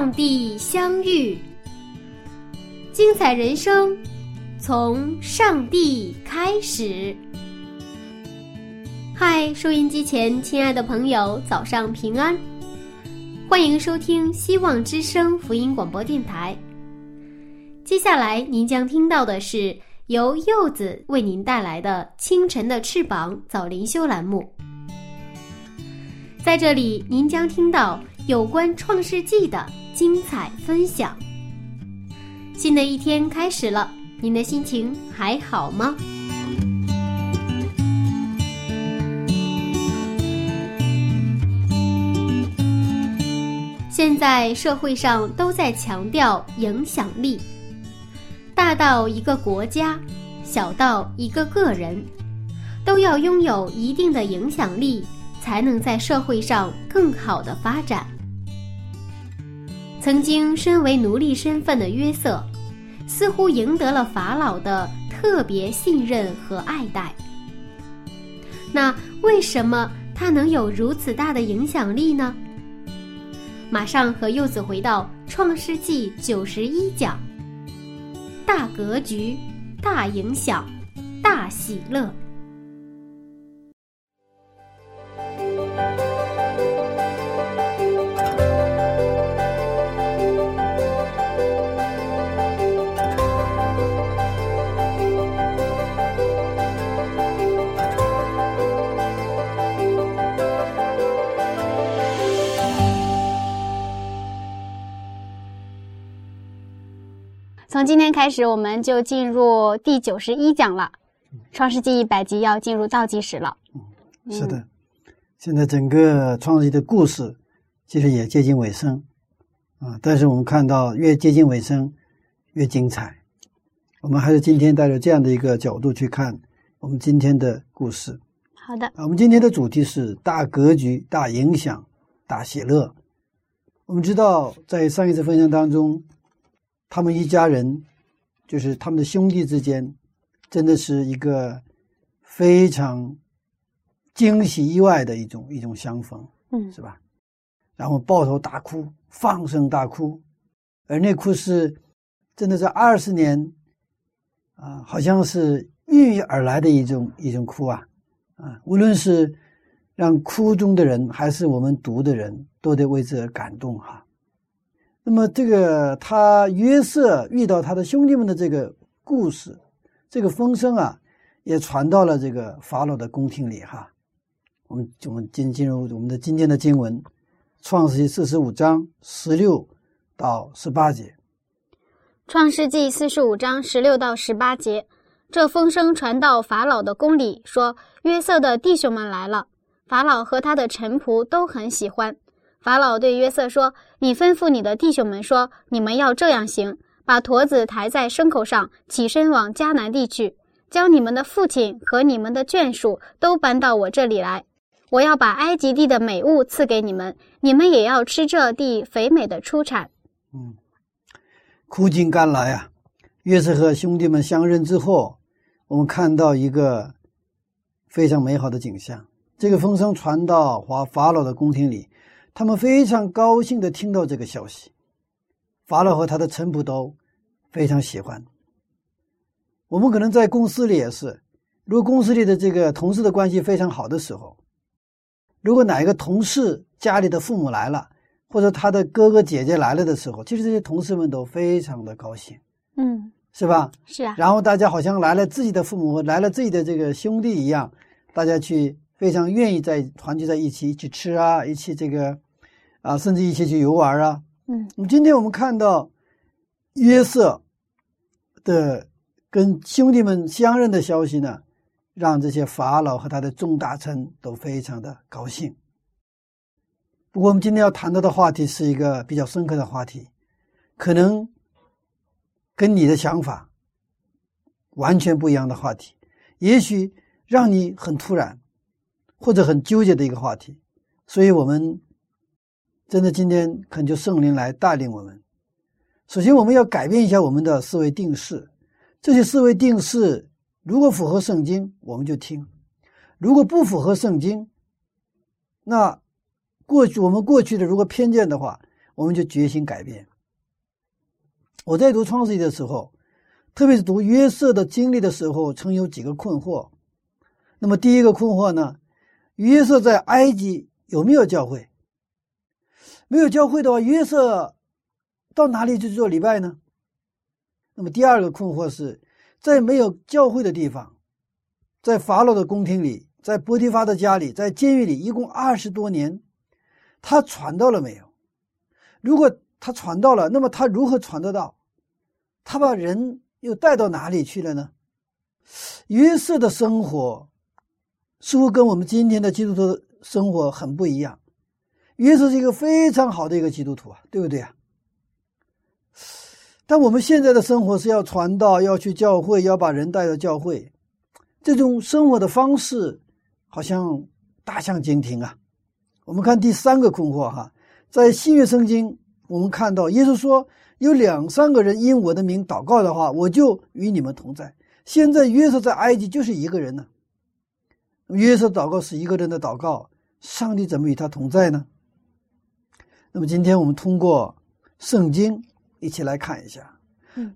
上帝相遇，精彩人生从上帝开始。嗨，收音机前亲爱的朋友，早上平安！欢迎收听希望之声福音广播电台。接下来您将听到的是由柚子为您带来的《清晨的翅膀》早灵修栏目。在这里，您将听到有关创世纪的精彩分享。新的一天开始了，您的心情还好吗？现在社会上都在强调影响力，大到一个国家，小到一个个人，都要拥有一定的影响力。才能在社会上更好的发展。曾经身为奴隶身份的约瑟，似乎赢得了法老的特别信任和爱戴。那为什么他能有如此大的影响力呢？马上和柚子回到《创世纪》九十一讲，大格局、大影响、大喜乐。从今天开始，我们就进入第九十一讲了，《创世纪》一百集要进入倒计时了。嗯，是的，现在整个《创世纪》的故事其实也接近尾声啊，但是我们看到越接近尾声越精彩。我们还是今天带着这样的一个角度去看我们今天的故事。好的，我们今天的主题是大格局、大影响、大喜乐。我们知道，在上一次分享当中。他们一家人，就是他们的兄弟之间，真的是一个非常惊喜意外的一种一种相逢，嗯，是吧？然后抱头大哭，放声大哭，而那哭是真的是二十年啊，好像是孕育而来的一种一种哭啊啊！无论是让哭中的人，还是我们读的人，都得为之而感动哈。那么，这个他约瑟遇到他的兄弟们的这个故事，这个风声啊，也传到了这个法老的宫廷里哈。我们我们进进入我们的今天的经文，《创世纪》四十五章十六到十八节。《创世纪》四十五章十六到十八节，这风声传到法老的宫里，说约瑟的弟兄们来了。法老和他的臣仆都很喜欢。法老对约瑟说：“你吩咐你的弟兄们说，你们要这样行：把驼子抬在牲口上，起身往迦南地去，将你们的父亲和你们的眷属都搬到我这里来。我要把埃及地的美物赐给你们，你们也要吃这地肥美的出产。”嗯，苦尽甘来啊！约瑟和兄弟们相认之后，我们看到一个非常美好的景象。这个风声传到华法老的宫廷里。他们非常高兴的听到这个消息，法老和他的臣仆都非常喜欢。我们可能在公司里也是，如果公司里的这个同事的关系非常好的时候，如果哪一个同事家里的父母来了，或者他的哥哥姐姐来了的时候，其实这些同事们都非常的高兴，嗯，是吧？是啊。然后大家好像来了自己的父母，来了自己的这个兄弟一样，大家去。非常愿意在团聚在一起，一起吃啊，一起这个，啊，甚至一起去游玩啊。嗯，那么今天我们看到约瑟的跟兄弟们相认的消息呢，让这些法老和他的众大臣都非常的高兴。不过，我们今天要谈到的话题是一个比较深刻的话题，可能跟你的想法完全不一样的话题，也许让你很突然或者很纠结的一个话题。所以，我们真的今天恳求圣灵来带领我们。首先，我们要改变一下我们的思维定式。这些思维定式如果符合圣经，我们就听；如果不符合圣经，那过去我们过去的如果偏见的话，我们就决心改变。我在读创世纪的时候，特别是读约瑟的经历的时候，曾有几个困惑。那么，第一个困惑呢，约瑟在埃及有没有教会？没有教会的话，约瑟。到哪里去做礼拜呢？那么第二个困惑是，在没有教会的地方，在法老的宫廷里，在波提法的家里，在监狱里，一共二十多年，他传到了没有？如果他传到了，那么他如何传得到？他把人又带到哪里去了呢？约瑟的生活似乎跟我们今天的基督徒生活很不一样。约瑟是一个非常好的一个基督徒啊，对不对啊？但我们现在的生活是要传道，要去教会，要把人带到教会，这种生活的方式好像大相径庭啊。我们看第三个困惑哈，在新约圣经，我们看到耶稣说有两三个人因我的名祷告的话，我就与你们同在。现在约瑟在埃及就是一个人呢，约瑟祷告是一个人的祷告，上帝怎么与他同在呢？那么今天我们通过圣经。一起来看一下，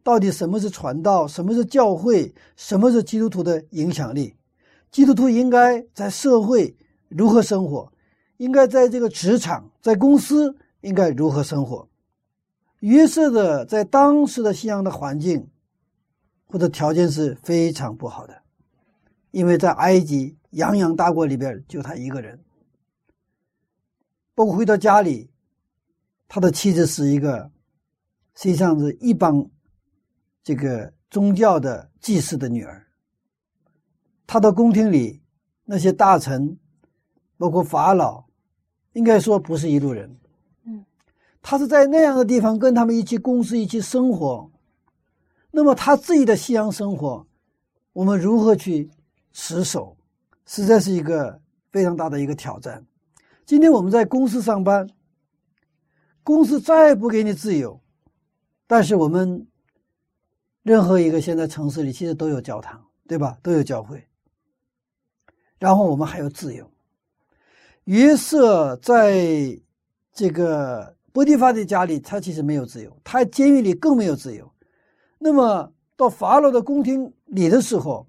到底什么是传道，什么是教会，什么是基督徒的影响力？基督徒应该在社会如何生活？应该在这个职场、在公司应该如何生活？约瑟的在当时的信仰的环境或者条件是非常不好的，因为在埃及泱泱大国里边就他一个人，包括回到家里，他的妻子是一个。实际上是一帮这个宗教的祭司的女儿。他的宫廷里，那些大臣，包括法老，应该说不是一路人。嗯，他是在那样的地方跟他们一起共事、一起生活。那么他自己的西洋生活，我们如何去持守，实在是一个非常大的一个挑战。今天我们在公司上班，公司再不给你自由。但是我们任何一个现在城市里，其实都有教堂，对吧？都有教会。然后我们还有自由。约瑟在这个波提法的家里，他其实没有自由；他监狱里更没有自由。那么到法老的宫廷里的时候，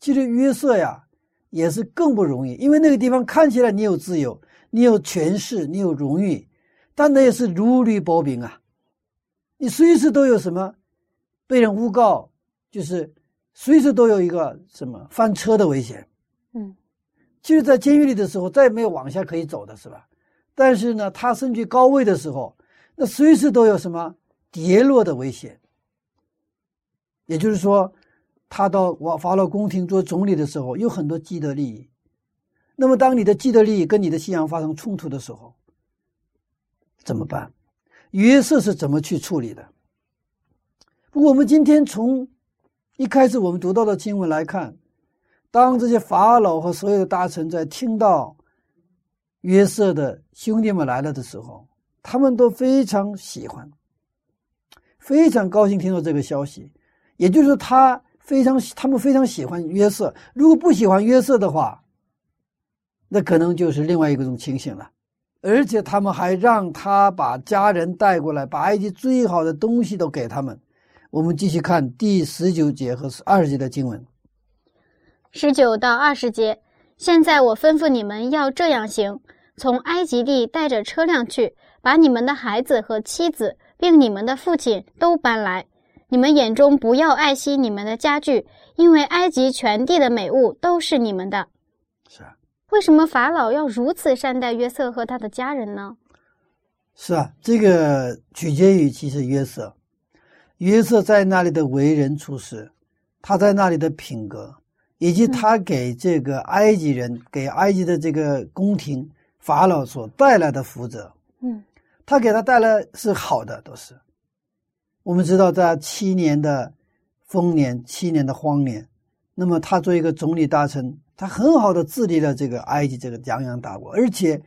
其实约瑟呀也是更不容易，因为那个地方看起来你有自由，你有权势，你有荣誉，但那也是如履薄冰啊。你随时都有什么被人诬告，就是随时都有一个什么翻车的危险。嗯，其实，在监狱里的时候，再也没有往下可以走的是吧？但是呢，他身居高位的时候，那随时都有什么跌落的危险。也就是说，他到法法老宫廷做总理的时候，有很多既得利益。那么，当你的既得利益跟你的信仰发生冲突的时候，怎么办？约瑟是怎么去处理的？不过，我们今天从一开始我们读到的经文来看，当这些法老和所有的大臣在听到约瑟的兄弟们来了的时候，他们都非常喜欢，非常高兴听到这个消息。也就是，他非常他们非常喜欢约瑟。如果不喜欢约瑟的话，那可能就是另外一种情形了。而且他们还让他把家人带过来，把埃及最好的东西都给他们。我们继续看第十九节和二十节的经文。十九到二十节，现在我吩咐你们要这样行：从埃及地带着车辆去，把你们的孩子和妻子，并你们的父亲都搬来。你们眼中不要爱惜你们的家具，因为埃及全地的美物都是你们的。是啊。为什么法老要如此善待约瑟和他的家人呢？是啊，这个取决于其实约瑟，约瑟在那里的为人处事，他在那里的品格，以及他给这个埃及人、给埃及的这个宫廷法老所带来的福泽，嗯，他给他带来是好的，都是。我们知道，在七年的丰年、七年的荒年，那么他作为一个总理大臣，他很好的治理了这个埃及这个泱泱大国，而且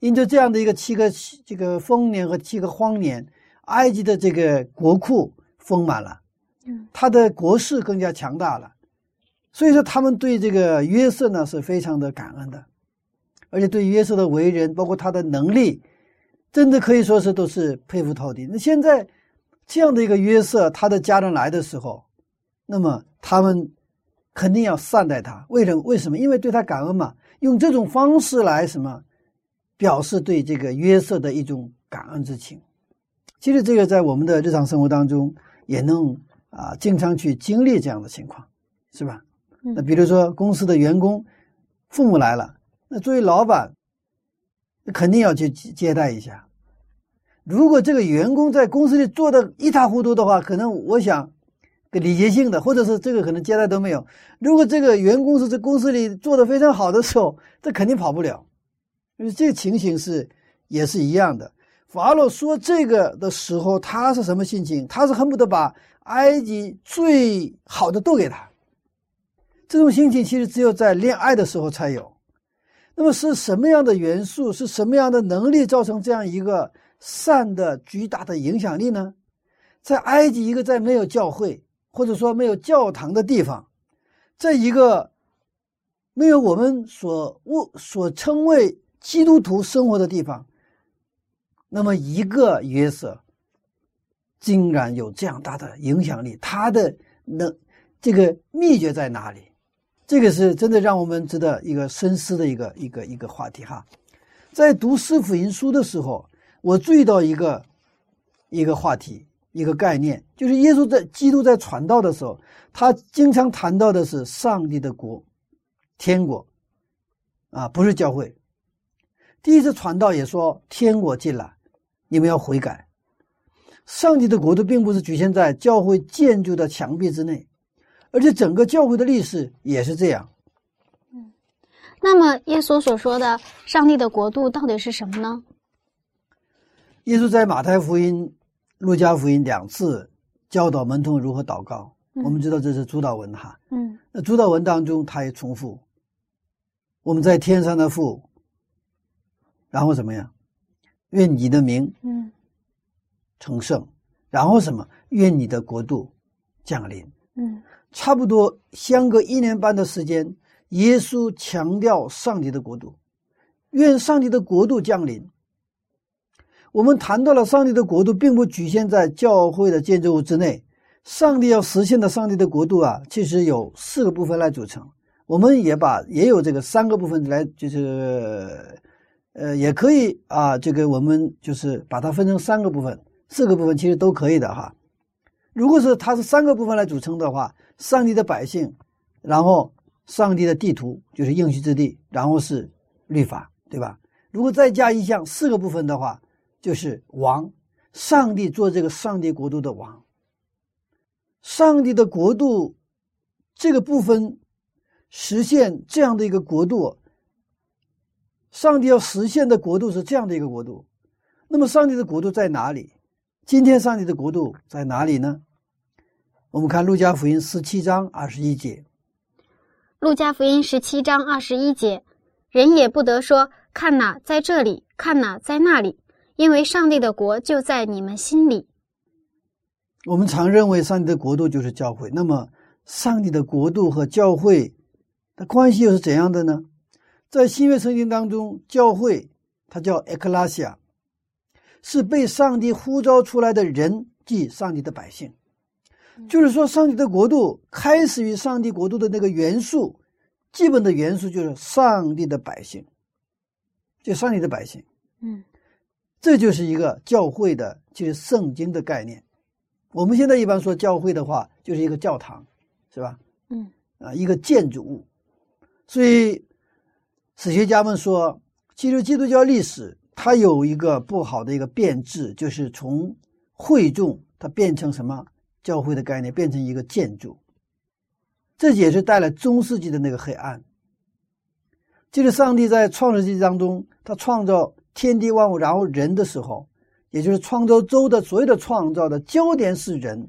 因着这样的一个七个这个丰年和七个荒年，埃及的这个国库丰满了，嗯，他的国势更加强大了，所以说他们对这个约瑟呢是非常的感恩的，而且对约瑟的为人，包括他的能力，真的可以说是都是佩服透顶。那现在。这样的一个约瑟，他的家人来的时候，那么他们肯定要善待他。为什么？为什么？因为对他感恩嘛。用这种方式来什么表示对这个约瑟的一种感恩之情。其实这个在我们的日常生活当中也能啊经常去经历这样的情况，是吧？那比如说公司的员工父母来了，那作为老板，肯定要去接待一下。如果这个员工在公司里做的一塌糊涂的话，可能我想，个礼节性的，或者是这个可能接待都没有。如果这个员工是在公司里做的非常好的时候，这肯定跑不了。因为这个情形是也是一样的。法老说这个的时候，他是什么心情？他是恨不得把埃及最好的都给他。这种心情其实只有在恋爱的时候才有。那么是什么样的元素？是什么样的能力造成这样一个？善的巨大的影响力呢，在埃及一个在没有教会或者说没有教堂的地方，在一个没有我们所物所称为基督徒生活的地方，那么一个约瑟竟然有这样大的影响力，他的能这个秘诀在哪里？这个是真的让我们值得一个深思的一个一个一个话题哈。在读四福音书的时候。我注意到一个一个话题，一个概念，就是耶稣在基督在传道的时候，他经常谈到的是上帝的国，天国，啊，不是教会。第一次传道也说天国进来，你们要悔改。上帝的国度并不是局限在教会建筑的墙壁之内，而且整个教会的历史也是这样。嗯，那么耶稣所说的上帝的国度到底是什么呢？耶稣在马太福音、路加福音两次教导门徒如何祷告。我们知道这是主导文哈。嗯。那主导文当中，他也重复：“我们在天上的父。”然后怎么样？愿你的名嗯成圣。然后什么？愿你的国度降临。嗯。差不多相隔一年半的时间，耶稣强调上帝的国度，愿上帝的国度降临。我们谈到了上帝的国度，并不局限在教会的建筑物之内。上帝要实现的上帝的国度啊，其实有四个部分来组成。我们也把也有这个三个部分来，就是呃，也可以啊，这个我们就是把它分成三个部分、四个部分，其实都可以的哈。如果是它是三个部分来组成的话，上帝的百姓，然后上帝的地图就是应许之地，然后是律法，对吧？如果再加一项四个部分的话。就是王，上帝做这个上帝国度的王。上帝的国度这个部分实现这样的一个国度，上帝要实现的国度是这样的一个国度。那么，上帝的国度在哪里？今天上帝的国度在哪里呢？我们看路加福音十七章二十一节。路加福音十七章二十一节，人也不得说：“看哪，在这里；看哪，在那里。”因为上帝的国就在你们心里。我们常认为上帝的国度就是教会，那么上帝的国度和教会的关系又是怎样的呢？在新约圣经当中，教会它叫 e a s i a 是被上帝呼召出来的人，即上帝的百姓。就是说，上帝的国度开始于上帝国度的那个元素，基本的元素就是上帝的百姓，就上帝的百姓。嗯。这就是一个教会的，就是圣经的概念。我们现在一般说教会的话，就是一个教堂，是吧？嗯，啊，一个建筑物。所以史学家们说，其实基督教历史它有一个不好的一个变质，就是从会众它变成什么教会的概念，变成一个建筑。这也是带来中世纪的那个黑暗。就是上帝在创世纪当中，他创造天地万物，然后人的时候，也就是创造周的所有的创造的焦点是人。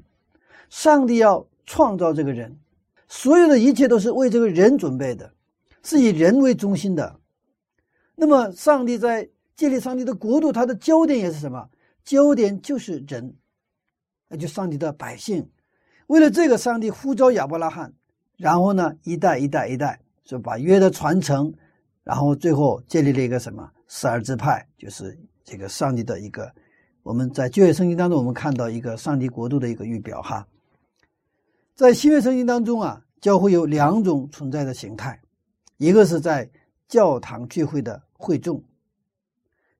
上帝要创造这个人，所有的一切都是为这个人准备的，是以人为中心的。那么，上帝在建立上帝的国度，它的焦点也是什么？焦点就是人，那就上帝的百姓。为了这个，上帝呼召亚伯拉罕，然后呢，一代一代一代，就把约的传承。然后最后建立了一个什么十二支派，就是这个上帝的一个，我们在旧约圣经当中，我们看到一个上帝国度的一个预表哈。在新约圣经当中啊，教会有两种存在的形态，一个是在教堂聚会的会众，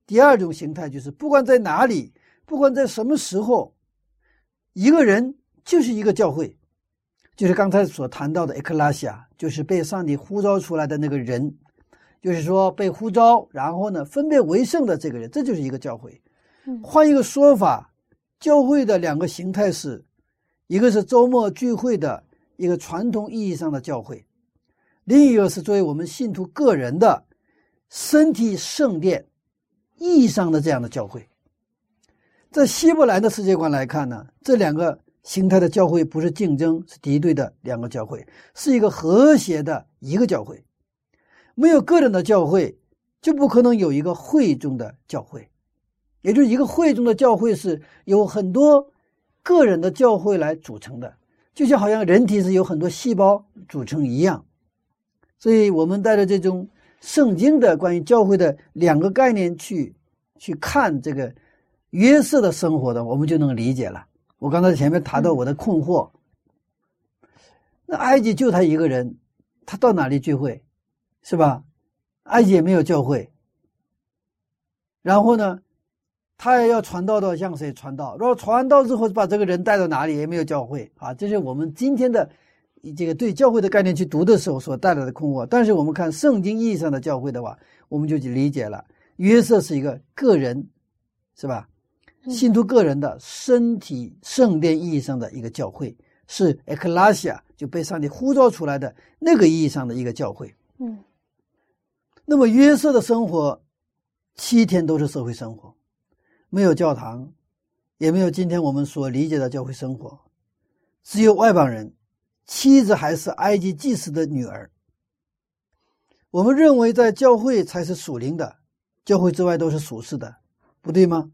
第二种形态就是不管在哪里，不管在什么时候，一个人就是一个教会，就是刚才所谈到的埃克拉西亚，就是被上帝呼召出来的那个人。就是说，被呼召，然后呢，分别为圣的这个人，这就是一个教会。换一个说法，教会的两个形态是，一个是周末聚会的一个传统意义上的教会，另一个是作为我们信徒个人的身体圣殿意义上的这样的教会。在希伯来的世界观来看呢，这两个形态的教会不是竞争，是敌对的两个教会，是一个和谐的一个教会。没有个人的教会，就不可能有一个会中的教会，也就是一个会中的教会是有很多个人的教会来组成的，就像好像人体是有很多细胞组成一样。所以，我们带着这种圣经的关于教会的两个概念去去看这个约瑟的生活的，我们就能理解了。我刚才前面谈到我的困惑，那埃及就他一个人，他到哪里聚会？是吧？埃及也没有教会，然后呢，他也要传道到向谁传道？然后传道之后把这个人带到哪里？也没有教会啊！这是我们今天的这个对教会的概念去读的时候所带来的困惑。但是我们看圣经意义上的教会的话，我们就去理解了。约瑟是一个个人，是吧？信徒个人的身体圣殿意义上的一个教会，是埃克拉西亚就被上帝呼召出来的那个意义上的一个教会。嗯。那么约瑟的生活，七天都是社会生活，没有教堂，也没有今天我们所理解的教会生活，只有外邦人，妻子还是埃及祭司的女儿。我们认为在教会才是属灵的，教会之外都是属世的，不对吗？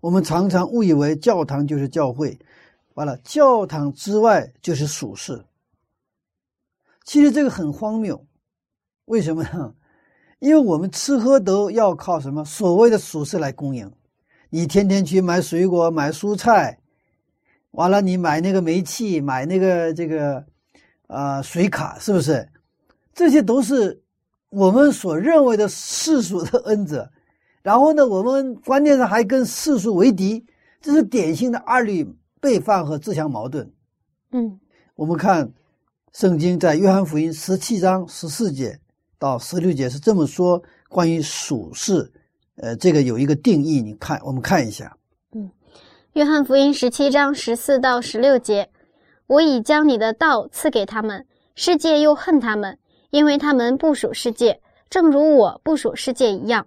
我们常常误以为教堂就是教会，完了教堂之外就是属世。其实这个很荒谬。为什么呢？因为我们吃喝都要靠什么所谓的属世来供应。你天天去买水果、买蔬菜，完了你买那个煤气、买那个这个，呃，水卡，是不是？这些都是我们所认为的世俗的恩泽。然后呢，我们关键上还跟世俗为敌，这是典型的二律背叛和自相矛盾。嗯，我们看圣经在约翰福音十七章十四节。到十六节是这么说，关于属世，呃，这个有一个定义，你看，我们看一下。嗯，约翰福音十七章十四到十六节，我已将你的道赐给他们，世界又恨他们，因为他们不属世界，正如我不属世界一样。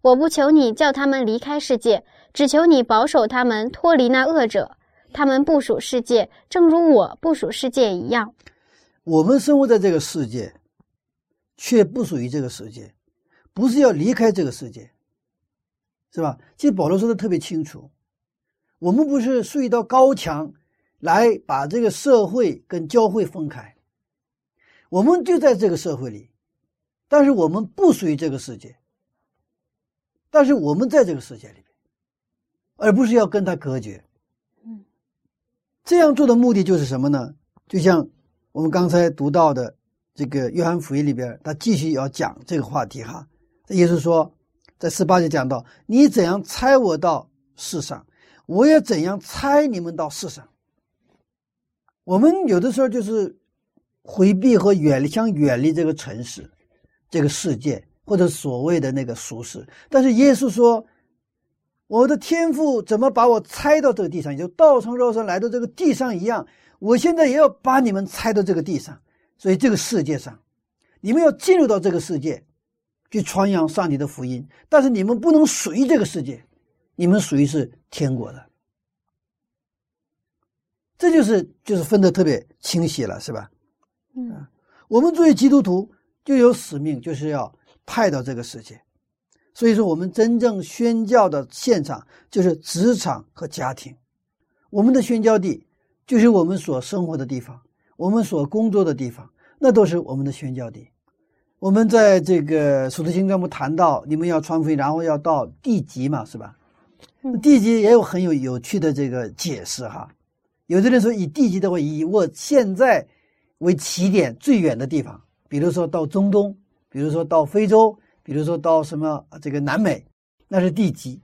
我不求你叫他们离开世界，只求你保守他们脱离那恶者。他们不属世界，正如我不属世界一样。我们生活在这个世界。却不属于这个世界，不是要离开这个世界，是吧？其实保罗说的特别清楚，我们不是竖一道高墙来把这个社会跟教会分开，我们就在这个社会里，但是我们不属于这个世界，但是我们在这个世界里面，而不是要跟他隔绝。嗯，这样做的目的就是什么呢？就像我们刚才读到的。这个约翰福音里边，他继续要讲这个话题哈。耶稣说，在十八节讲到：“你怎样猜我到世上，我也怎样猜你们到世上。”我们有的时候就是回避和远离，想远离这个城市、这个世界或者所谓的那个俗世。但是耶稣说：“我的天父怎么把我猜到这个地上，也就道成肉身来到这个地上一样，我现在也要把你们猜到这个地上。所以这个世界上，你们要进入到这个世界，去传扬上帝的福音。但是你们不能属于这个世界，你们属于是天国的。这就是就是分得特别清晰了，是吧？嗯，我们作为基督徒就有使命，就是要派到这个世界。所以说，我们真正宣教的现场就是职场和家庭。我们的宣教地就是我们所生活的地方，我们所工作的地方，那都是我们的宣教地。我们在这个《使徒行传》不谈到你们要传福音，然后要到地级嘛，是吧？地级也有很有有趣的这个解释哈。有的人说以地级的话，以我现在为起点最远的地方，比如说到中东，比如说到非洲，比如说到什么这个南美，那是地级。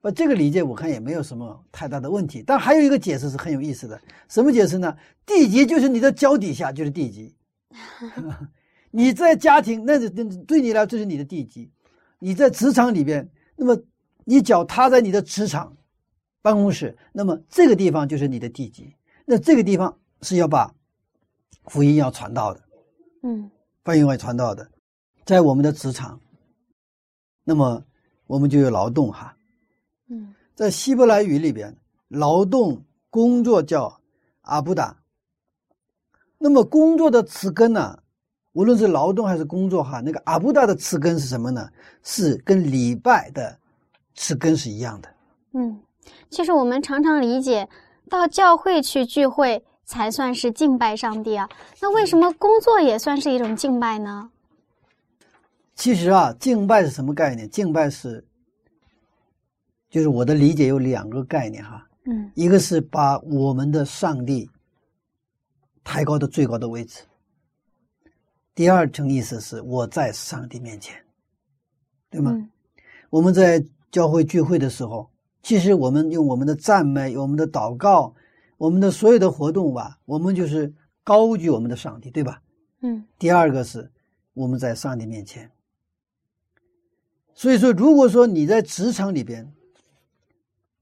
把这个理解我看也没有什么太大的问题。但还有一个解释是很有意思的，什么解释呢？地级就是你的脚底下就是地级，你在家庭那是对你来说就是你的地级，你在职场里边，那么你脚踏在你的职场。办公室，那么这个地方就是你的地级，那这个地方是要把福音要传到的，嗯，福音要传到的，在我们的职场，那么我们就有劳动哈，嗯，在希伯来语里边，劳动工作叫阿布达，那么工作的词根呢，无论是劳动还是工作哈，那个阿布达的词根是什么呢？是跟礼拜的词根是一样的，嗯。其实我们常常理解，到教会去聚会才算是敬拜上帝啊。那为什么工作也算是一种敬拜呢？其实啊，敬拜是什么概念？敬拜是，就是我的理解有两个概念哈。嗯，一个是把我们的上帝抬高到最高的位置。第二层意思是我在上帝面前，对吗？我们在教会聚会的时候。其实我们用我们的赞美、我们的祷告、我们的所有的活动吧，我们就是高举我们的上帝，对吧？嗯。第二个是我们在上帝面前。所以说，如果说你在职场里边，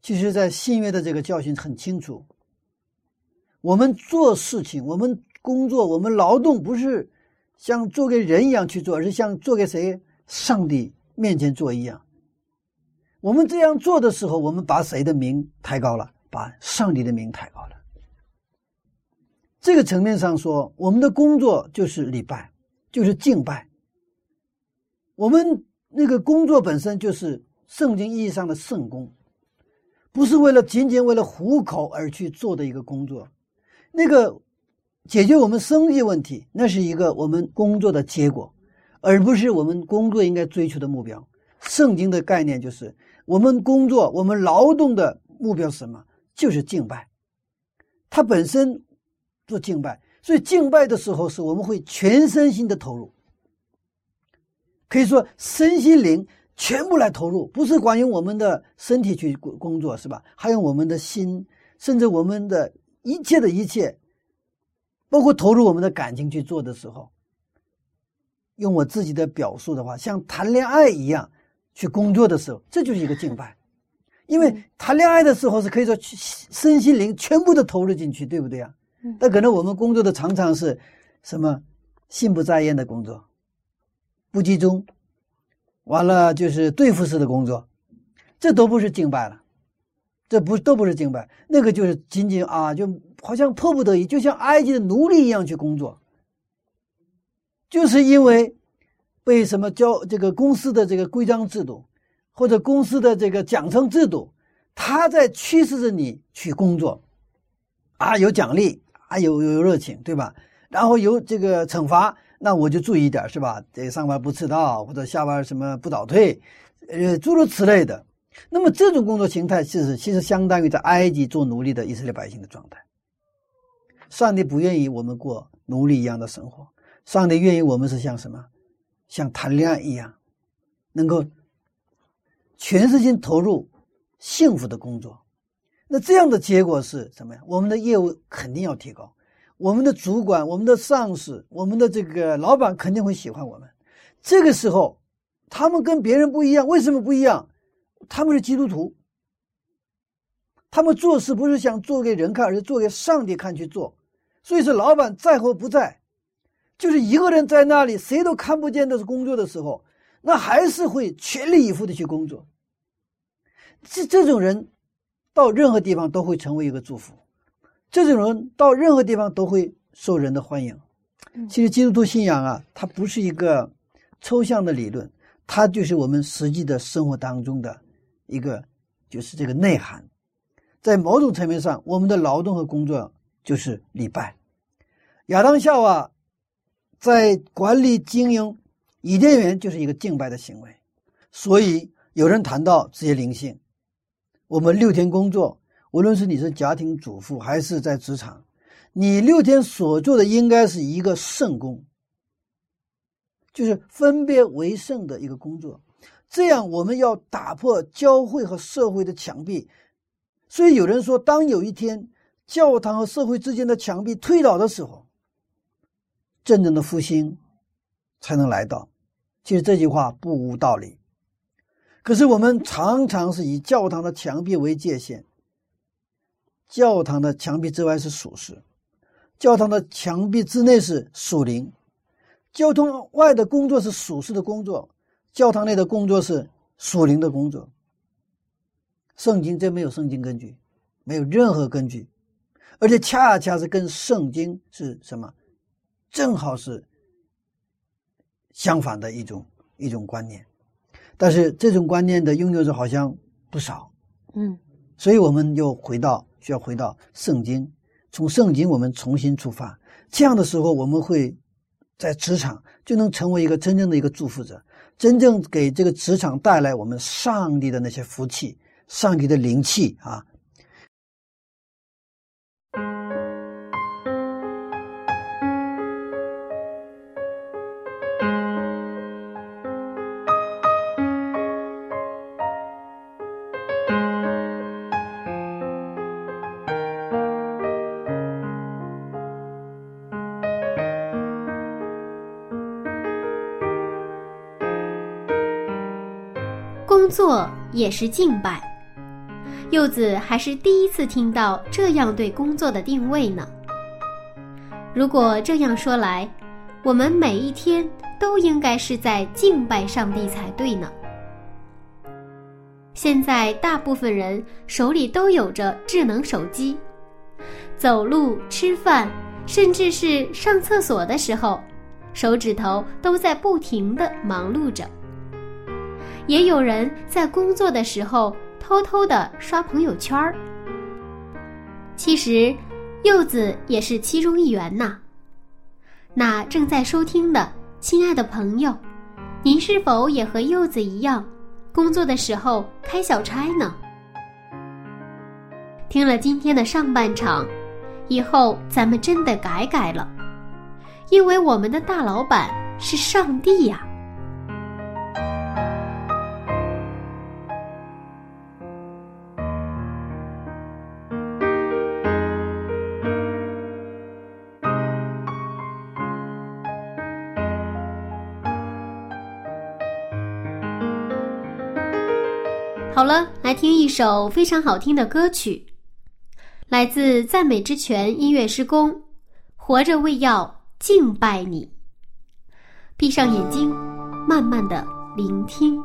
其实，在新约的这个教训很清楚，我们做事情、我们工作、我们劳动，不是像做给人一样去做，而是像做给谁？上帝面前做一样。我们这样做的时候，我们把谁的名抬高了？把上帝的名抬高了。这个层面上说，我们的工作就是礼拜，就是敬拜。我们那个工作本身就是圣经意义上的圣工，不是为了仅仅为了糊口而去做的一个工作。那个解决我们生计问题，那是一个我们工作的结果，而不是我们工作应该追求的目标。圣经的概念就是。我们工作，我们劳动的目标是什么？就是敬拜。它本身做敬拜，所以敬拜的时候是我们会全身心的投入，可以说身心灵全部来投入，不是光用我们的身体去工工作，是吧？还用我们的心，甚至我们的一切的一切，包括投入我们的感情去做的时候，用我自己的表述的话，像谈恋爱一样。去工作的时候，这就是一个敬拜，因为谈恋爱的时候是可以说身心灵全部都投入进去，对不对啊？但可能我们工作的常常是什么心不在焉的工作，不集中，完了就是对付式的工作，这都不是敬拜了，这不都不是敬拜，那个就是仅仅啊，就好像迫不得已，就像埃及的奴隶一样去工作，就是因为。被什么交这个公司的这个规章制度，或者公司的这个奖惩制度，他在驱使着你去工作，啊，有奖励啊，有有热情，对吧？然后有这个惩罚，那我就注意一点，是吧？这上班不迟到，或者下班什么不早退，呃，诸如此类的。那么这种工作形态，其实其实相当于在埃及做奴隶的以色列百姓的状态。上帝不愿意我们过奴隶一样的生活，上帝愿意我们是像什么？像谈恋爱一样，能够全身心投入幸福的工作，那这样的结果是什么呀？我们的业务肯定要提高，我们的主管、我们的上司、我们的这个老板肯定会喜欢我们。这个时候，他们跟别人不一样，为什么不一样？他们是基督徒，他们做事不是想做给人看，而是做给上帝看去做。所以说，老板在或不在，就是一个人在那里，谁都看不见的是工作的时候，那还是会全力以赴的去工作。这这种人，到任何地方都会成为一个祝福。这种人到任何地方都会受人的欢迎。其实，基督徒信仰啊，它不是一个抽象的理论，它就是我们实际的生活当中的一个，就是这个内涵。在某种层面上，我们的劳动和工作。就是礼拜，亚当夏娃在管理经营伊甸园就是一个敬拜的行为，所以有人谈到职业灵性。我们六天工作，无论是你是家庭主妇还是在职场，你六天所做的应该是一个圣工，就是分别为圣的一个工作。这样我们要打破教会和社会的墙壁。所以有人说，当有一天。教堂和社会之间的墙壁推倒的时候，真正的复兴才能来到。其实这句话不无道理。可是我们常常是以教堂的墙壁为界限，教堂的墙壁之外是属实，教堂的墙壁之内是属灵，教堂外的工作是属实的工作，教堂内的工作是属灵的工作。圣经真没有圣经根据，没有任何根据。而且恰恰是跟圣经是什么，正好是相反的一种一种观念，但是这种观念的拥有者好像不少，嗯，所以我们又回到需要回到圣经，从圣经我们重新出发，这样的时候我们会在职场就能成为一个真正的一个祝福者，真正给这个职场带来我们上帝的那些福气，上帝的灵气啊。作也是敬拜，柚子还是第一次听到这样对工作的定位呢。如果这样说来，我们每一天都应该是在敬拜上帝才对呢。现在大部分人手里都有着智能手机，走路、吃饭，甚至是上厕所的时候，手指头都在不停的忙碌着。也有人在工作的时候偷偷的刷朋友圈儿。其实，柚子也是其中一员呐。那正在收听的亲爱的朋友，您是否也和柚子一样，工作的时候开小差呢？听了今天的上半场，以后咱们真得改改了，因为我们的大老板是上帝呀。好了，来听一首非常好听的歌曲，来自赞美之泉音乐施工，《活着为要敬拜你》。闭上眼睛，慢慢的聆听。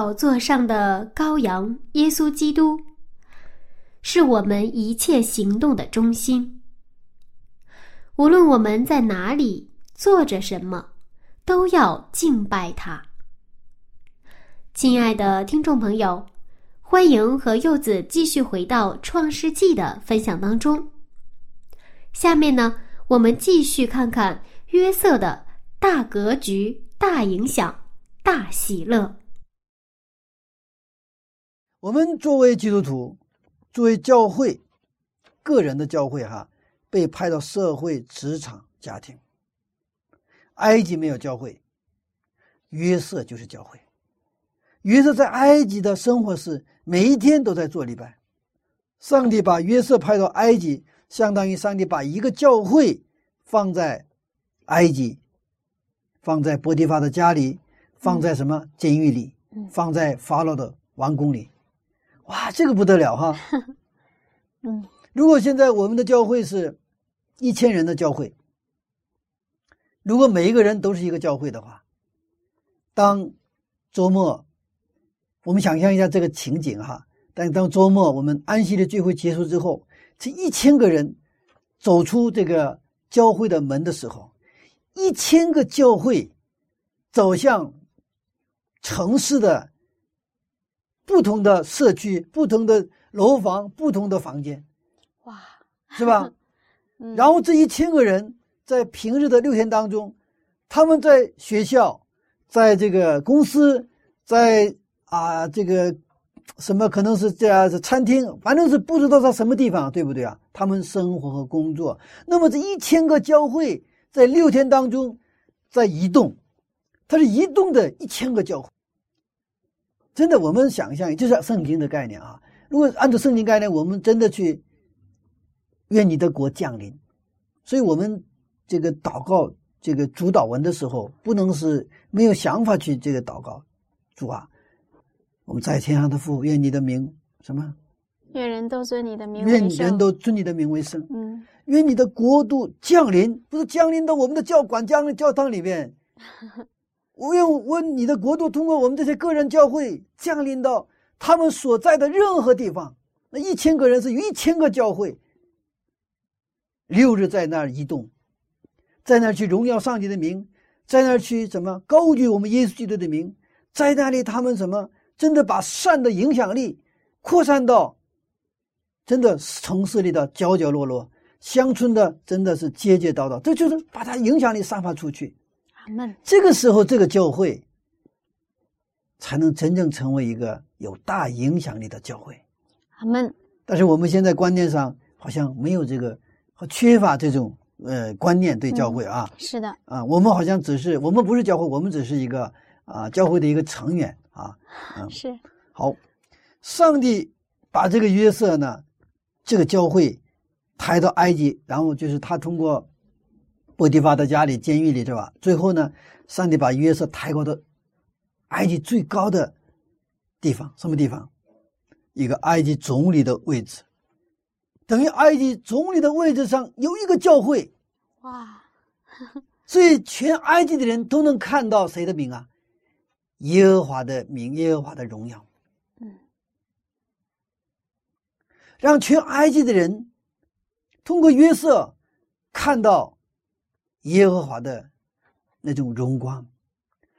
宝座上的羔羊耶稣基督，是我们一切行动的中心。无论我们在哪里做着什么，都要敬拜他。亲爱的听众朋友，欢迎和柚子继续回到《创世纪》的分享当中。下面呢，我们继续看看约瑟的大格局、大影响、大喜乐。我们作为基督徒，作为教会，个人的教会哈，被派到社会、职场、家庭。埃及没有教会，约瑟就是教会。约瑟在埃及的生活是每一天都在做礼拜。上帝把约瑟派到埃及，相当于上帝把一个教会放在埃及，放在波提法的家里，放在什么监狱里，放在法老的王宫里。哇，这个不得了哈！嗯，如果现在我们的教会是一千人的教会，如果每一个人都是一个教会的话，当周末，我们想象一下这个情景哈。但当周末我们安息的聚会结束之后，这一千个人走出这个教会的门的时候，一千个教会走向城市的不同的社区、不同的楼房、不同的房间，哇，是吧？嗯然后这一千个人在平日的六天当中，他们在学校，在这个公司，在啊这个什么可能是这样是餐厅，反正是不知道在什么地方，对不对啊？他们生活和工作，那么这一千个教会在六天当中在移动，它是移动的一千个教会。真的，我们想象就是圣经的概念啊。如果按照圣经概念，我们真的去愿你的国降临，所以我们这个祷告这个主导文的时候，不能是没有想法去这个祷告。主啊，我们在天上的父，愿你的名什么？愿人都尊你的名为愿圣。人都尊你的名为圣。嗯，愿你的国度降临，不是降临到我们的教管、降临教堂里面。我愿问你的国度通过我们这些个人教会降临到他们所在的任何地方。那一千个人是有一千个教会，六日在那儿移动，在那儿去荣耀上帝的名，在那儿去怎么高举我们耶稣基督的名，在那里他们什么真的把善的影响力扩散到真的城市里的角角落落，乡村的真的是街街道道，这就是把它影响力散发出去。这个时候，这个教会才能真正成为一个有大影响力的教会。阿门。但是我们现在观念上好像没有这个，和缺乏这种呃观念对教会啊、是的，啊，我们好像只是我们不是教会，我们只是一个啊教会的一个成员啊。是好，上帝把这个约瑟呢，这个教会抬到埃及，然后就是他通过波提法的家里监狱里对吧？最后呢，上帝把约瑟抬高到埃及最高的地方，什么地方？一个埃及总理的位置，等于埃及总理的位置上有一个教会，哇，所以全埃及的人都能看到谁的名啊？耶和华的名，耶和华的荣耀。嗯，让全埃及的人通过约瑟看到耶和华的那种荣光，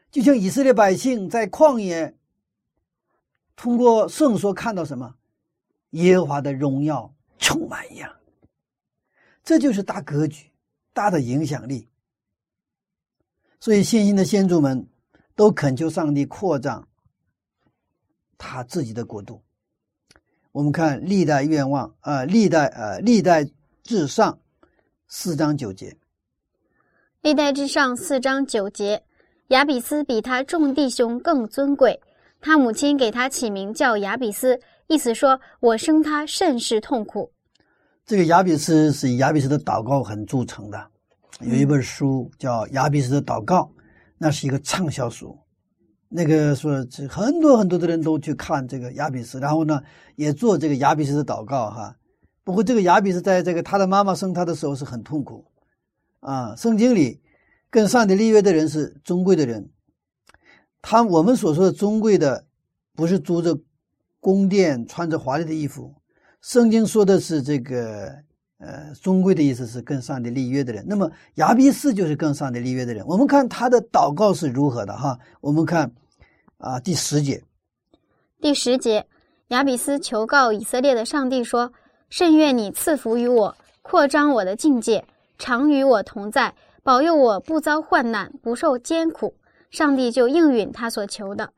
就像以色列百姓在旷野通过圣所看到什么耶和华的荣耀充满一样。这就是大格局、大的影响力。所以，信心的先祖们都恳求上帝扩张他自己的国度。我们看历代愿望，呃，历代呃，历代至上四章九节，历代之上四章九节，亚比斯比他众弟兄更尊贵，他母亲给他起名叫亚比斯，意思说我生他甚是痛苦。这个亚比斯是以亚比斯的祷告很著称的，有一本书叫《亚比斯的祷告》，那是一个畅销书。那个说这很多很多的人都去看这个亚比斯，然后呢也做这个亚比斯的祷告哈。不过这个亚比斯在这个他的妈妈生他的时候是很痛苦啊。圣经里跟上帝立约的人是尊贵的人，他我们所说的尊贵的，不是租着宫殿穿着华丽的衣服。圣经说的是这个呃尊贵的意思是跟上帝立约的人。那么亚比斯就是跟上帝立约的人。我们看他的祷告是如何的哈？我们看啊第十节，第十节，亚比斯求告以色列的上帝说：“甚愿你赐福于我，扩张我的境界，常与我同在，保佑我不遭患难，不受艰苦。”上帝就应允他所求的。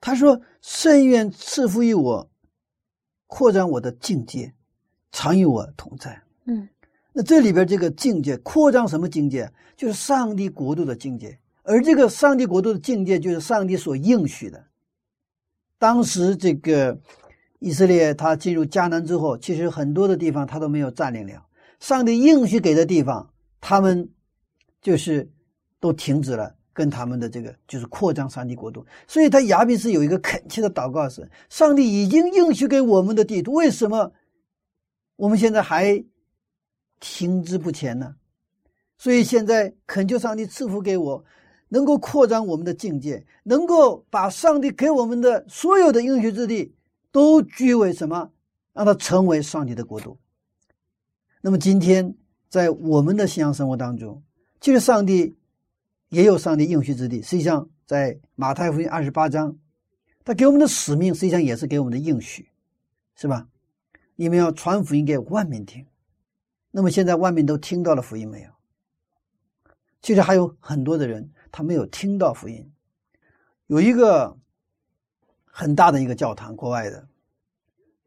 他说：“甚愿赐福于我，扩张我的境界，常与我同在。”嗯，那这里边这个境界扩张什么境界？就是上帝国度的境界，而这个上帝国度的境界就是上帝所应许的。当时这个以色列他进入迦南之后，其实很多的地方他都没有占领了。上帝应许给的地方，他们就是都停止了跟他们的这个就是扩张上帝国度。所以他亚比斯有一个恳切的祷告是：上帝已经应许给我们的地图，为什么我们现在还停滞不前呢？所以现在恳求上帝赐福给我，能够扩张我们的境界，能够把上帝给我们的所有的应许之地都居为什么？让它成为上帝的国度。那么今天在我们的信仰生活当中，其实上帝也有上帝应许之地。实际上，在马太福音二十八章，他给我们的使命实际上也是给我们的应许，是吧？你们要传福音给万民听。那么现在万民都听到了福音没有？其实还有很多的人他没有听到福音。有一个很大的一个教堂，国外的。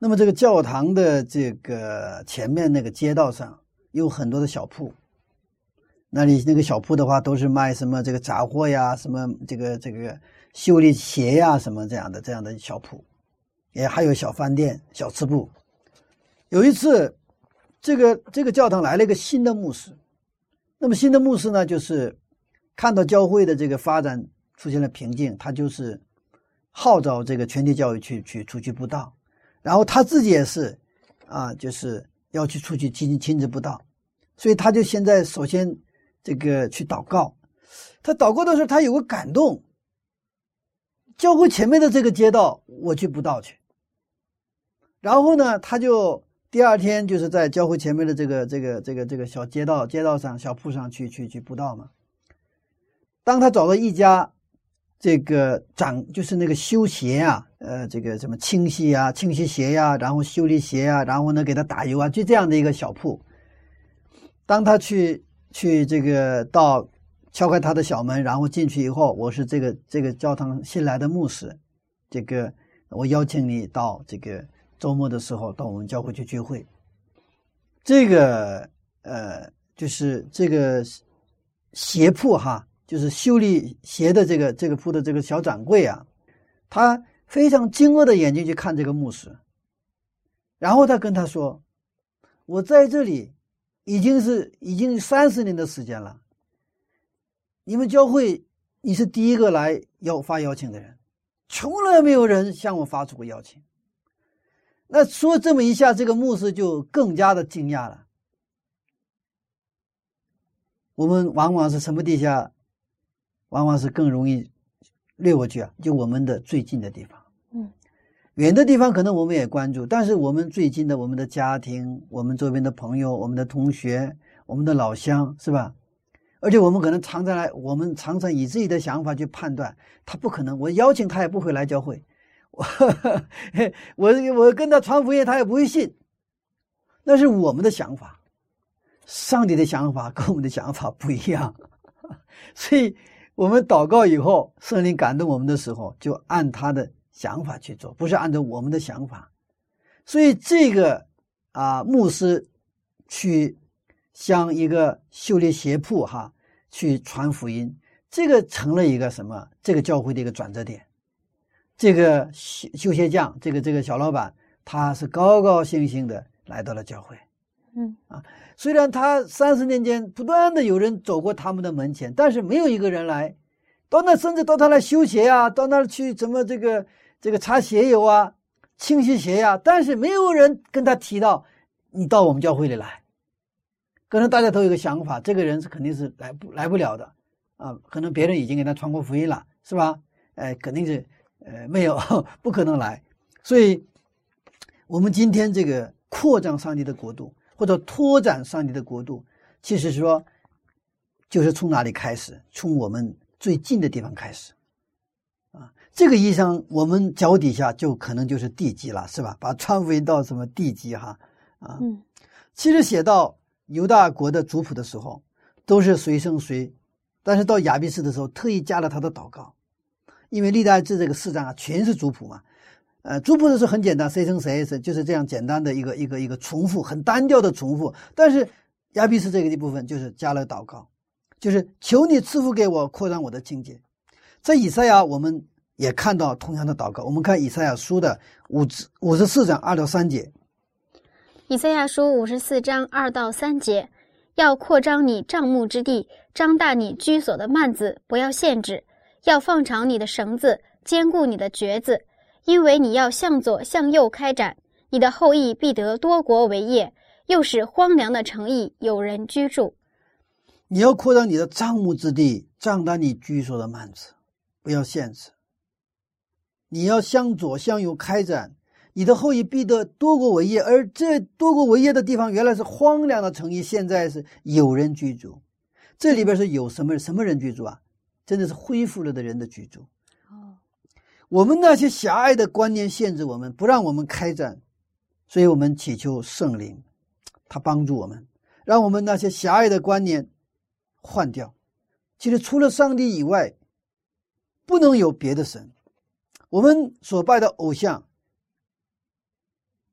那么这个教堂的这个前面那个街道上有很多的小铺，那里那个小铺的话，都是卖什么这个杂货呀，什么这个这个修理鞋呀，什么这样的这样的小铺，也还有小饭店、小吃部。有一次，这个这个教堂来了一个新的牧师，那么新的牧师呢，就是看到教会的这个发展出现了瓶颈，他就是号召这个全体教育去去出去布道，然后他自己也是啊，就是要去出去亲亲自布道，所以他就现在首先这个去祷告，他祷告的时候他有个感动，教会前面的这个街道我去布道去，然后呢，他就。第二天就是在教会前面的这个这个这个这个小街道街道上小铺上去去去布道嘛。当他找到一家这个长就是那个修鞋啊，呃，这个什么清洗啊、清洗鞋呀，然后修理鞋啊，然后呢给他打油啊，就这样的一个小铺。当他去去这个到敲开他的小门，然后进去以后，我是这个这个教堂新来的牧师，这个我邀请你到这个。周末的时候到我们教会去聚会，这个呃，就是这个鞋铺哈，就是修理鞋的这个这个铺的这个小掌柜啊，他非常惊愕的眼睛去看这个牧师，然后他跟他说：“我在这里已经是已经三十年的时间了，你们教会你是第一个来要发邀请的人，从来没有人向我发出过邀请。”那说这么一下，这个牧师就更加的惊讶了。我们往往是什么地下，往往是更容易略过去啊，就我们的最近的地方。嗯，远的地方可能我们也关注，但是我们最近的，我们的家庭、我们周边的朋友、我们的同学、我们的老乡，是吧？而且我们可能常常来，我们常常以自己的想法去判断，他不可能，我邀请他也不会来教会。我 我我跟他传福音，他也不会信。那是我们的想法，上帝的想法跟我们的想法不一样。所以，我们祷告以后，圣灵感动我们的时候，就按他的想法去做，不是按照我们的想法。所以，这个啊，牧师去向一个修理鞋铺哈去传福音，这个成了一个什么？这个教会的一个转折点。这个修修鞋匠，这个这个小老板，他是高高兴兴的来到了教会，嗯啊，虽然他三十年间不断的有人走过他们的门前，但是没有一个人来，到那甚至到他那修鞋啊，到那去怎么这个这个擦鞋油啊，清洗鞋呀，但是没有人跟他提到你到我们教会里来，可能大家都有个想法，这个人是肯定是来不来不了的，啊，可能别人已经给他传过福音了，是吧？哎，肯定是。呃，没有，不可能来。所以，我们今天这个扩张上帝的国度，或者拓展上帝的国度，其实说，就是从哪里开始？从我们最近的地方开始。啊，这个意义上，我们脚底下就可能就是地基了，是吧？把传福音到什么地基哈？啊，嗯，其实写到犹大国的族谱的时候，都是随生随，但是到亚比斯的时候，特意加了他的祷告。因为历代志这个四章啊，全是族谱嘛，呃，族谱的是很简单，谁生谁是就是这样简单的一个一个一个重复，很单调的重复。但是亚比斯这个一部分就是加了祷告，就是求你赐福给我，扩张我的境界。在以赛亚，我们也看到同样的祷告。我们看以赛亚书的五五十四章二到三节。以赛亚书五十四章二到三节，要扩张你帐幕之地，张大你居所的幔子，不要限制。要放长你的绳子，坚固你的橛子，因为你要向左向右开展，你的后裔必得多国为业，又使荒凉的城邑有人居住。你要扩张你的帐幕之地，张大你居所的幔子，不要限制。你要向左向右开展，你的后裔必得多国为业，而这多国为业的地方原来是荒凉的城邑，现在是有人居住。这里边是有什么什么人居住啊？真的是恢复了的人的居住。我们那些狭隘的观念限制我们，不让我们开展，所以我们祈求圣灵，他帮助我们，让我们那些狭隘的观念换掉。其实除了上帝以外，不能有别的神。我们所拜的偶像，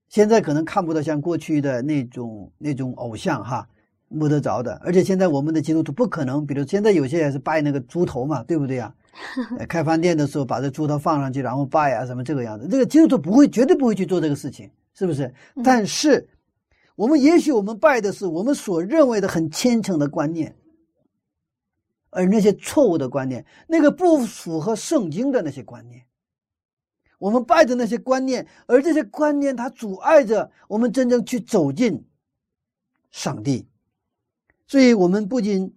现在可能看不到像过去的那种那种偶像哈，摸得着的。而且现在我们的基督徒不可能，比如现在有些人是拜那个猪头嘛，对不对啊、开饭店的时候把这猪头放上去，然后拜啊什么这个样子，这个基督徒不会，绝对不会去做这个事情，是不是？但是我们也许我们拜的是我们所认为的很虔诚的观念，而那些错误的观念，那个不符合圣经的那些观念。我们拜的那些观念，而这些观念它阻碍着我们真正去走进上帝。所以，我们不仅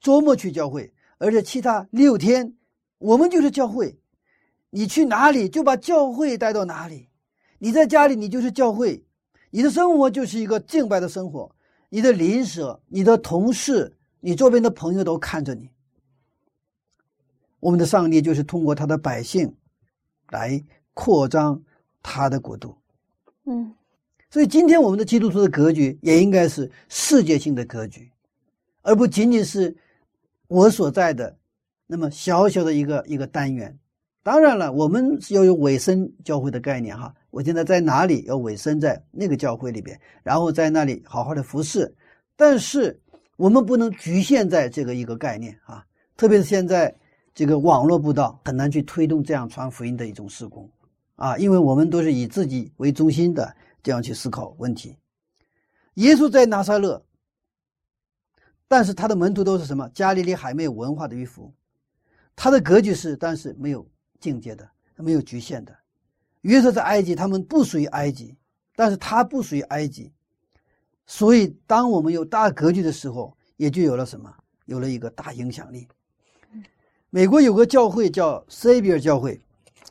周末去教会，而且其他六天我们就是教会。你去哪里，就把教会带到哪里；你在家里，你就是教会。你的生活就是一个敬拜的生活。你的邻舍、你的同事、你周边的朋友都看着你。我们的上帝就是通过他的百姓来扩张他的国度。嗯所以，今天我们的基督徒的格局也应该是世界性的格局，而不仅仅是我所在的那么小小的一个一个单元。当然了，我们要有委身教会的概念哈。我现在在哪里，要委身在那个教会里边，然后在那里好好的服侍。但是我们不能局限在这个一个概念啊，特别是现在这个网络布道很难去推动这样传福音的一种施工啊，因为我们都是以自己为中心的这样去思考问题。耶稣在拿撒勒，但是他的门徒都是什么？加利利还没有文化的渔夫，他的格局是，但是没有境界的，没有局限的。约瑟在埃及，他们不属于埃及，但是他不属于埃及，所以当我们有大格局的时候，也就有了什么？有了一个大影响力。美国有个教会叫 Savior 教会，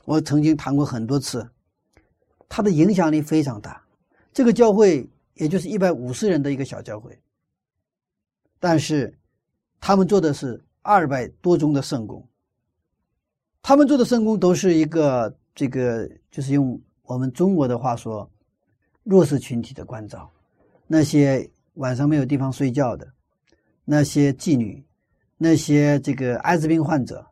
我曾经谈过很多次，它的影响力非常大。这个教会也就是一百五十人的一个小教会，但是他们做的是二百多宗的圣工。他们做的圣工都是一个这个，就是用我们中国的话说，弱势群体的关照，那些晚上没有地方睡觉的，那些妓女，那些这个艾滋病患者，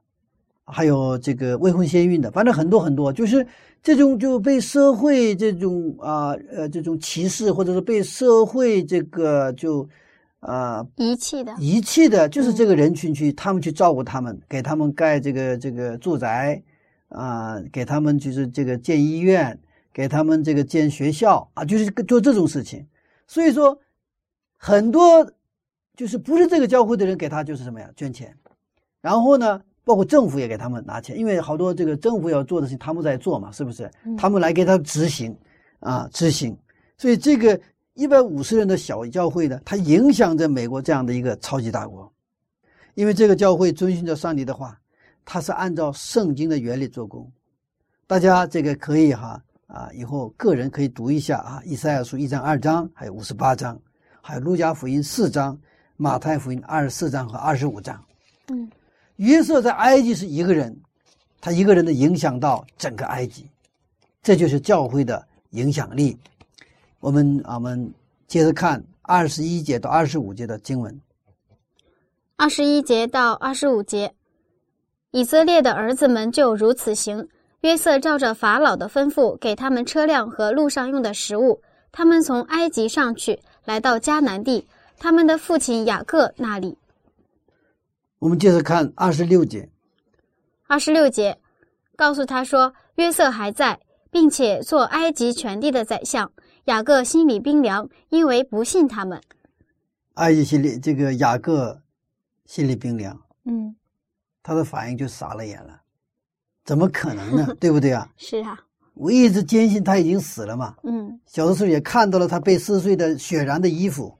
还有这个未婚先孕的，反正很多很多，就是这种就被社会这种啊呃这种歧视，或者是被社会这个就啊遗弃的，遗弃的，就是这个人群去，他们去照顾他们，给他们盖这个这个住宅，啊、给他们就是这个建医院，给他们这个建学校啊，就是做这种事情。所以说，很多就是不是这个教会的人给他就是什么呀，捐钱，然后呢，包括政府也给他们拿钱，因为好多这个政府要做的事情，他们在做嘛，是不是？他们来给他执行啊，执行。所以这个一百五十人的小教会呢，它影响着美国这样的一个超级大国，因为这个教会遵循着上帝的话，它是按照圣经的原理做工。大家这个可以哈啊，以后个人可以读一下啊，《以赛亚书》一章、二章，还有五十八章，还有《路加福音》四章，《马太福音》二十四章和二十五章。嗯，约瑟在埃及是一个人，他一个人的影响到整个埃及，这就是教会的影响力。我们啊我们接着看二十一节到二十五节的经文。二十一节到二十五节，以色列的儿子们就如此行。约瑟照着法老的吩咐，给他们车辆和路上用的食物。他们从埃及上去，来到迦南地，他们的父亲雅各那里。我们接着看二十六节。二十六节，告诉他说，约瑟还在，并且做埃及全地的宰相。雅各心里冰凉，因为不信他们。埃及心里这个雅各心里冰凉，嗯，他的反应就傻了眼了，怎么可能呢？对不对啊？是啊，我一直坚信他已经死了嘛。嗯小的时候也看到了他被撕碎的血染的衣服，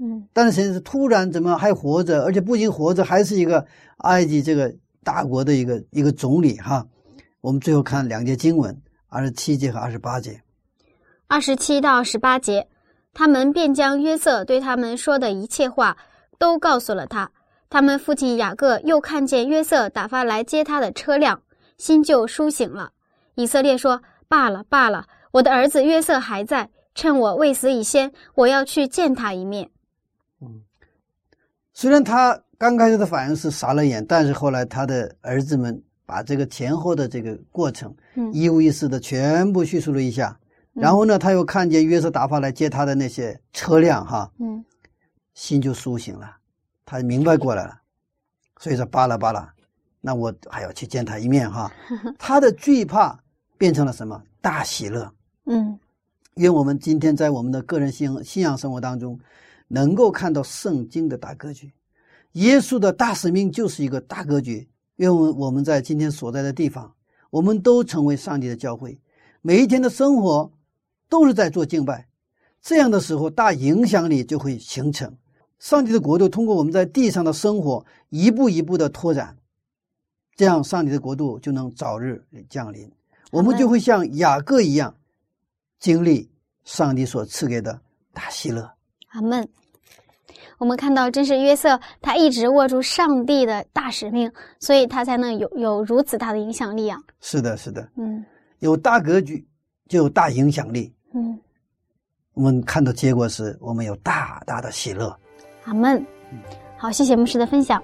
嗯但是现在突然怎么还活着？而且不仅活着，还是一个埃及这个大国的一个一个总理哈。我们最后看两节经文，二十七节和二十八节。二十七到十八节，他们便将约瑟对他们说的一切话都告诉了他。他们父亲雅各又看见约瑟打发来接他的车辆，心就苏醒了。以色列说：“罢了罢了，我的儿子约瑟还在，趁我未死以先，我要去见他一面。嗯虽然他刚开始的反应是傻了眼，但是后来他的儿子们把这个前后的这个过程嗯一五一十的全部叙述了一下。然后呢，他又看见约瑟打发来接他的那些车辆哈，嗯心就苏醒了，他明白过来了，所以说巴拉巴拉，那我还要去见他一面哈。他的惧怕变成了什么？大喜乐。嗯愿我们今天在我们的个人信信仰生活当中，能够看到圣经的大格局。耶稣的大使命就是一个大格局。愿我我们在今天所在的地方，我们都成为上帝的教会，每一天的生活都是在做敬拜。这样的时候，大影响力就会形成。上帝的国度通过我们在地上的生活，一步一步的拓展，这样上帝的国度就能早日降临。我们就会像雅各一样，经历上帝所赐给的大喜乐。阿门。我们看到，真是约瑟，他一直握住上帝的大使命，所以他才能有有如此大的影响力啊。是的，是的，嗯有大格局就有大影响力。嗯，我们看到结果时我们有大大的喜乐。阿门。好，谢谢牧师的分享。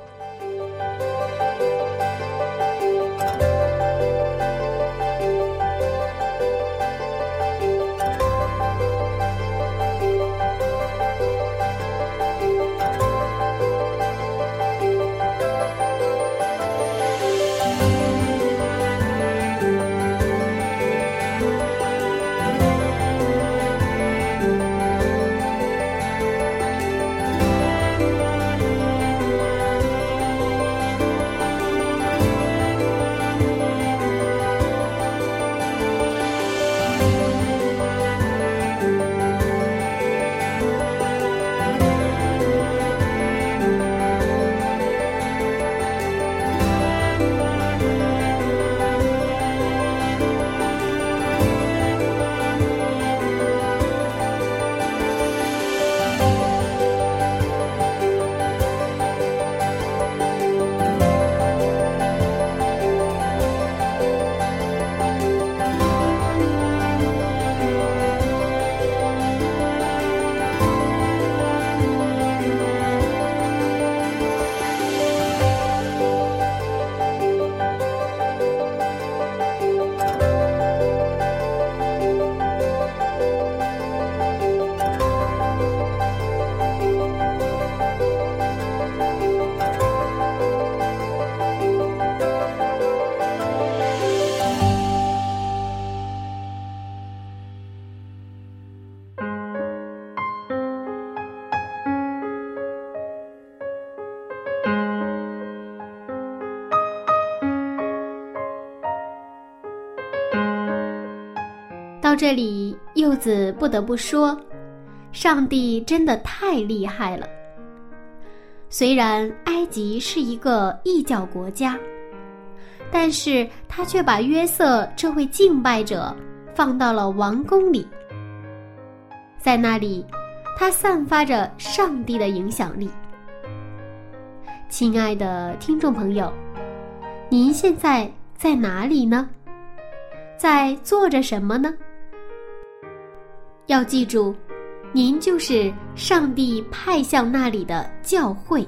这里，柚子不得不说，上帝真的太厉害了。虽然埃及是一个异教国家，但是他却把约瑟这位敬拜者放到了王宫里，在那里，他散发着上帝的影响力。亲爱的听众朋友，您现在在哪里呢？在做着什么呢？要记住，您就是上帝派向那里的教会，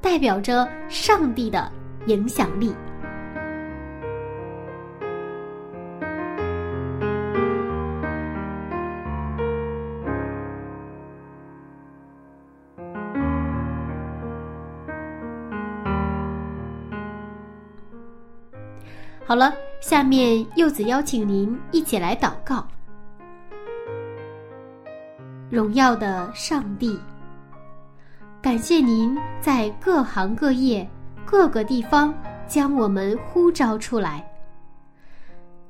代表着上帝的影响力。好了，下面柚子邀请您一起来祷告。荣耀的上帝，感谢您在各行各业、各个地方将我们呼召出来，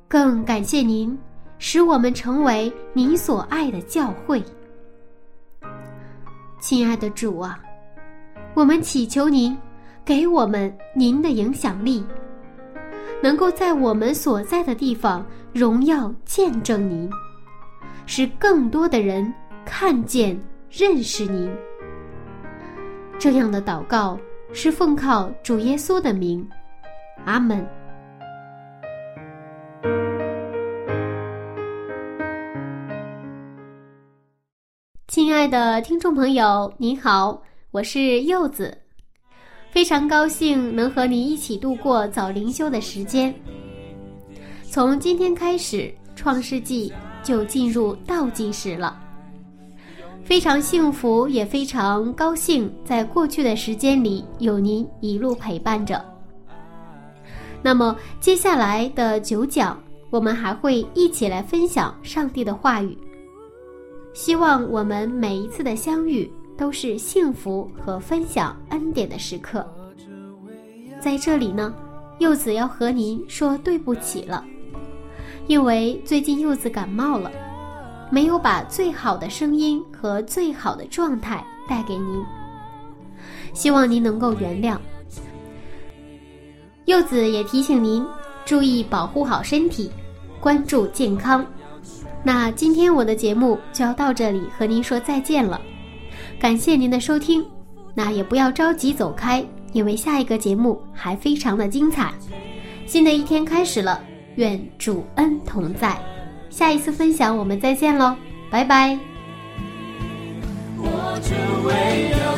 更感谢您使我们成为您所爱的教会。亲爱的主啊，我们祈求您给我们您的影响力，能够在我们所在的地方荣耀见证您，使更多的人。看见、认识您，这样的祷告是奉靠主耶稣的名，阿门。亲爱的听众朋友，您好，我是柚子，非常高兴能和你一起度过早灵修的时间。从今天开始，《创世纪》就进入倒计时了。非常幸福，也非常高兴，在过去的时间里有您一路陪伴着。那么接下来的九讲，我们还会一起来分享上帝的话语。希望我们每一次的相遇都是幸福和分享恩典的时刻。在这里呢，柚子要和您说对不起了，因为最近柚子感冒了，没有把最好的声音和最好的状态带给您。希望您能够原谅。柚子也提醒您注意保护好身体，关注健康。那今天我的节目就要到这里，和您说再见了。感谢您的收听，那也不要着急走开，因为下一个节目还非常的精彩。新的一天开始了，愿主恩同在。下一次分享我们再见喽，拜拜。我只为要